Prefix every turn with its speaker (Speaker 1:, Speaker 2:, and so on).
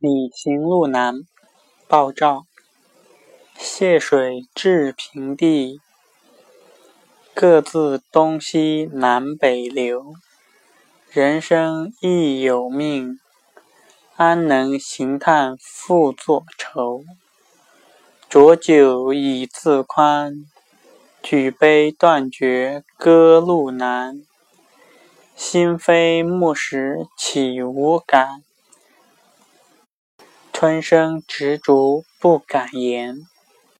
Speaker 1: 李行路难，鲍照。泻水至平地，各自东西南北流。人生亦有命，安能行叹复作愁？浊酒以自宽，举杯断绝歌路难。心非木石岂无感？春生执着不敢言。